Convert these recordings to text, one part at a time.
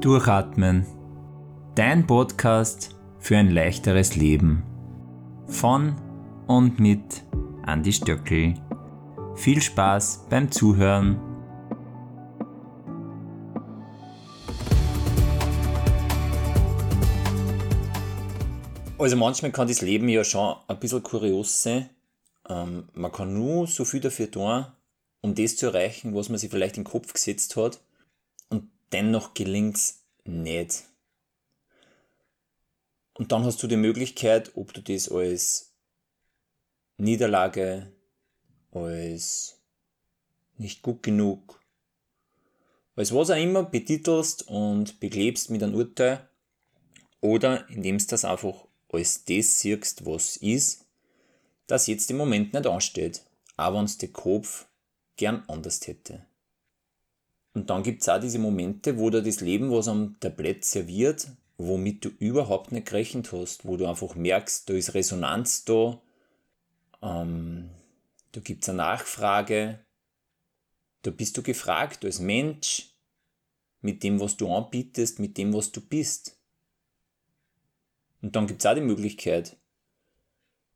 Durchatmen. Dein Podcast für ein leichteres Leben. Von und mit Andi Stöckel. Viel Spaß beim Zuhören. Also manchmal kann das Leben ja schon ein bisschen kurios sein. Ähm, man kann nur so viel dafür tun, um das zu erreichen, was man sich vielleicht in den Kopf gesetzt hat. Dennoch gelingt es nicht. Und dann hast du die Möglichkeit, ob du das als Niederlage, als nicht gut genug, als was auch immer betitelst und beklebst mit einem Urteil oder indem du das einfach als das siehst, was ist, das jetzt im Moment nicht ansteht, auch wenn es der Kopf gern anders hätte. Und dann gibt es auch diese Momente, wo dir das Leben was am Tablett serviert, womit du überhaupt nicht gerechnet hast, wo du einfach merkst, da ist Resonanz da, ähm, da gibt es eine Nachfrage, da bist du gefragt als Mensch, mit dem, was du anbietest, mit dem, was du bist. Und dann gibt es auch die Möglichkeit,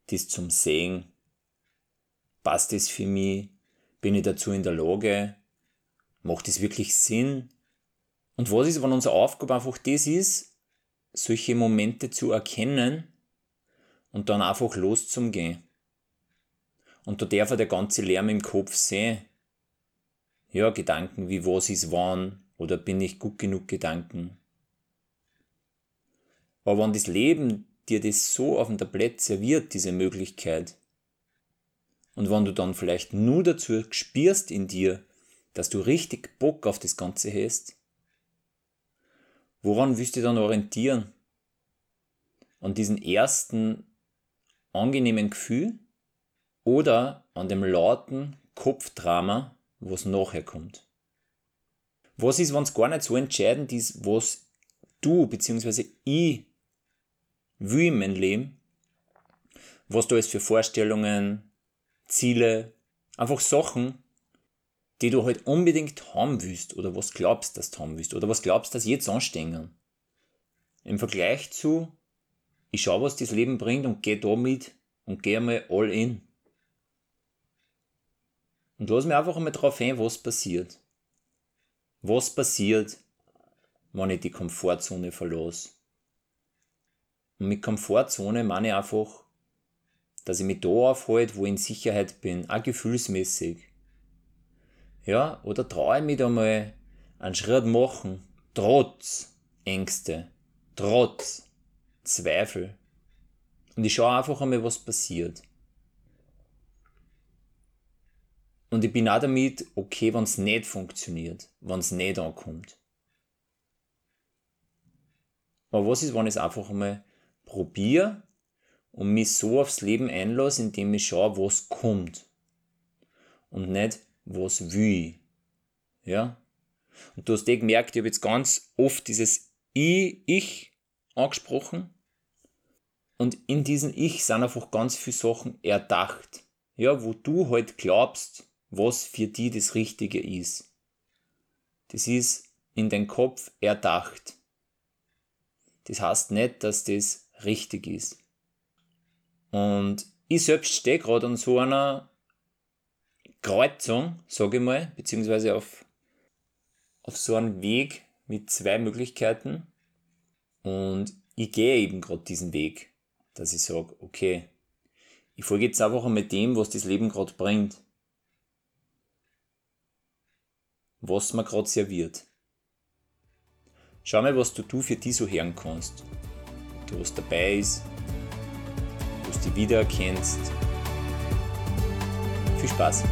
das zum Sehen. Passt das für mich? Bin ich dazu in der Lage? Macht es wirklich Sinn? Und was ist, wenn unsere Aufgabe einfach das ist, solche Momente zu erkennen und dann einfach loszugehen? Und da darf er der ganze Lärm im Kopf sehen. Ja, Gedanken wie was ist wann oder bin ich gut genug Gedanken. Aber wenn das Leben dir das so auf dem Tablett serviert, diese Möglichkeit, und wenn du dann vielleicht nur dazu spürst in dir, dass du richtig Bock auf das Ganze hast, woran willst du dann orientieren? An diesen ersten angenehmen Gefühl oder an dem lauten Kopfdrama, was nachher kommt? Was ist, wenn es gar nicht so entscheidend ist, was du bzw. ich will in meinem Leben, was da ist für Vorstellungen, Ziele, einfach Sachen, die du halt unbedingt haben willst oder was glaubst, dass du haben willst oder was glaubst, dass jetzt anstehen. Im Vergleich zu, ich schau, was das Leben bringt und geh damit und geh einmal all in. Und lass mich einfach einmal drauf ein, was passiert. Was passiert, wenn ich die Komfortzone verlasse? Und mit Komfortzone meine ich einfach, dass ich mich da aufhalte, wo ich in Sicherheit bin, auch gefühlsmäßig. Ja, oder traue ich mich da mal einen Schritt machen, trotz Ängste, trotz Zweifel. Und ich schaue einfach einmal, was passiert. Und ich bin auch damit okay, wenn es nicht funktioniert, wenn es nicht ankommt. Aber was ist, wenn ich es einfach einmal probiere und mich so aufs Leben einlasse, indem ich schaue, was kommt. Und nicht, was will. Ja? Und du hast eh gemerkt, ich habe jetzt ganz oft dieses Ich, Ich angesprochen. Und in diesem Ich sind einfach ganz viele Sachen erdacht. Ja, wo du halt glaubst, was für dich das Richtige ist. Das ist in dein Kopf erdacht. Das heißt nicht, dass das richtig ist. Und ich selbst stehe gerade an so einer Kreuzung, sage ich mal, beziehungsweise auf, auf so einem Weg mit zwei Möglichkeiten. Und ich gehe eben gerade diesen Weg, dass ich sage, okay, ich folge jetzt einfach mit dem, was das Leben gerade bringt. Was mir gerade serviert. Schau mal, was du, du für die so hören kannst du was dabei ist, wo du wiedererkennst. Viel Spaß!